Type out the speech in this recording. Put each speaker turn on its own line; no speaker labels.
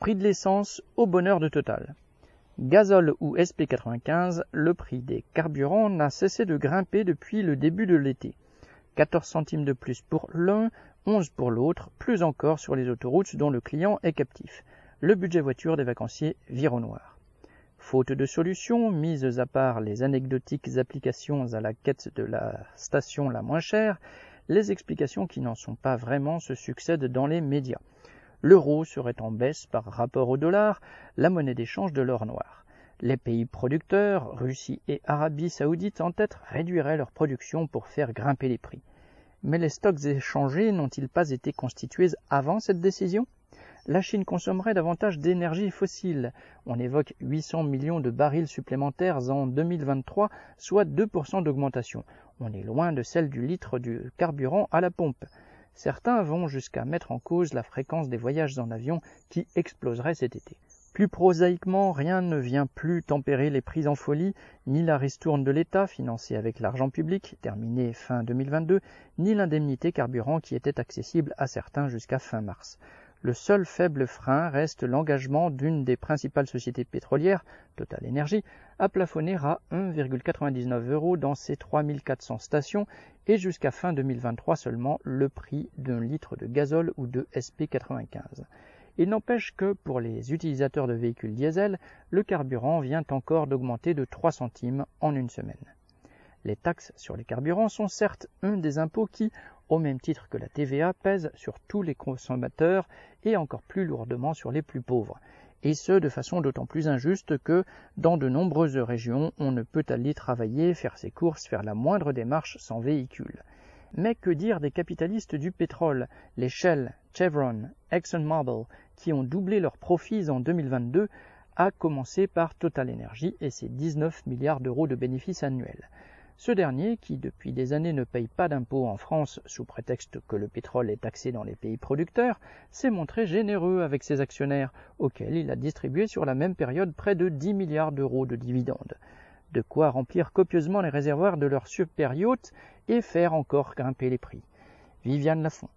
Prix de l'essence au bonheur de Total. Gazole ou SP95, le prix des carburants n'a cessé de grimper depuis le début de l'été. 14 centimes de plus pour l'un, 11 pour l'autre, plus encore sur les autoroutes dont le client est captif. Le budget voiture des vacanciers vire au noir. Faute de solution, mises à part les anecdotiques applications à la quête de la station la moins chère, les explications qui n'en sont pas vraiment se succèdent dans les médias. L'euro serait en baisse par rapport au dollar, la monnaie d'échange de l'or noir. Les pays producteurs, Russie et Arabie saoudite en tête, réduiraient leur production pour faire grimper les prix. Mais les stocks échangés n'ont-ils pas été constitués avant cette décision? La Chine consommerait davantage d'énergie fossile. On évoque 800 millions de barils supplémentaires en 2023, soit 2% d'augmentation. On est loin de celle du litre du carburant à la pompe. Certains vont jusqu'à mettre en cause la fréquence des voyages en avion qui exploserait cet été. Plus prosaïquement, rien ne vient plus tempérer les prix en folie, ni la ristourne de l'État, financée avec l'argent public, terminée fin 2022, ni l'indemnité carburant qui était accessible à certains jusqu'à fin mars. Le seul faible frein reste l'engagement d'une des principales sociétés pétrolières, Total Energy, à plafonner à 1,99 euros dans ses 3400 stations et jusqu'à fin 2023 seulement le prix d'un litre de gazole ou de SP95. Il n'empêche que pour les utilisateurs de véhicules diesel, le carburant vient encore d'augmenter de 3 centimes en une semaine. Les taxes sur les carburants sont certes un des impôts qui, au même titre que la TVA, pèse sur tous les consommateurs et encore plus lourdement sur les plus pauvres. Et ce, de façon d'autant plus injuste que, dans de nombreuses régions, on ne peut aller travailler, faire ses courses, faire la moindre démarche sans véhicule. Mais que dire des capitalistes du pétrole, les Shell, Chevron, ExxonMobil, qui ont doublé leurs profits en 2022, à commencer par Total Energy et ses 19 milliards d'euros de bénéfices annuels. Ce dernier, qui depuis des années ne paye pas d'impôts en France sous prétexte que le pétrole est taxé dans les pays producteurs, s'est montré généreux avec ses actionnaires, auxquels il a distribué sur la même période près de 10 milliards d'euros de dividendes. De quoi remplir copieusement les réservoirs de leurs super et faire encore grimper les prix. Viviane Lafont.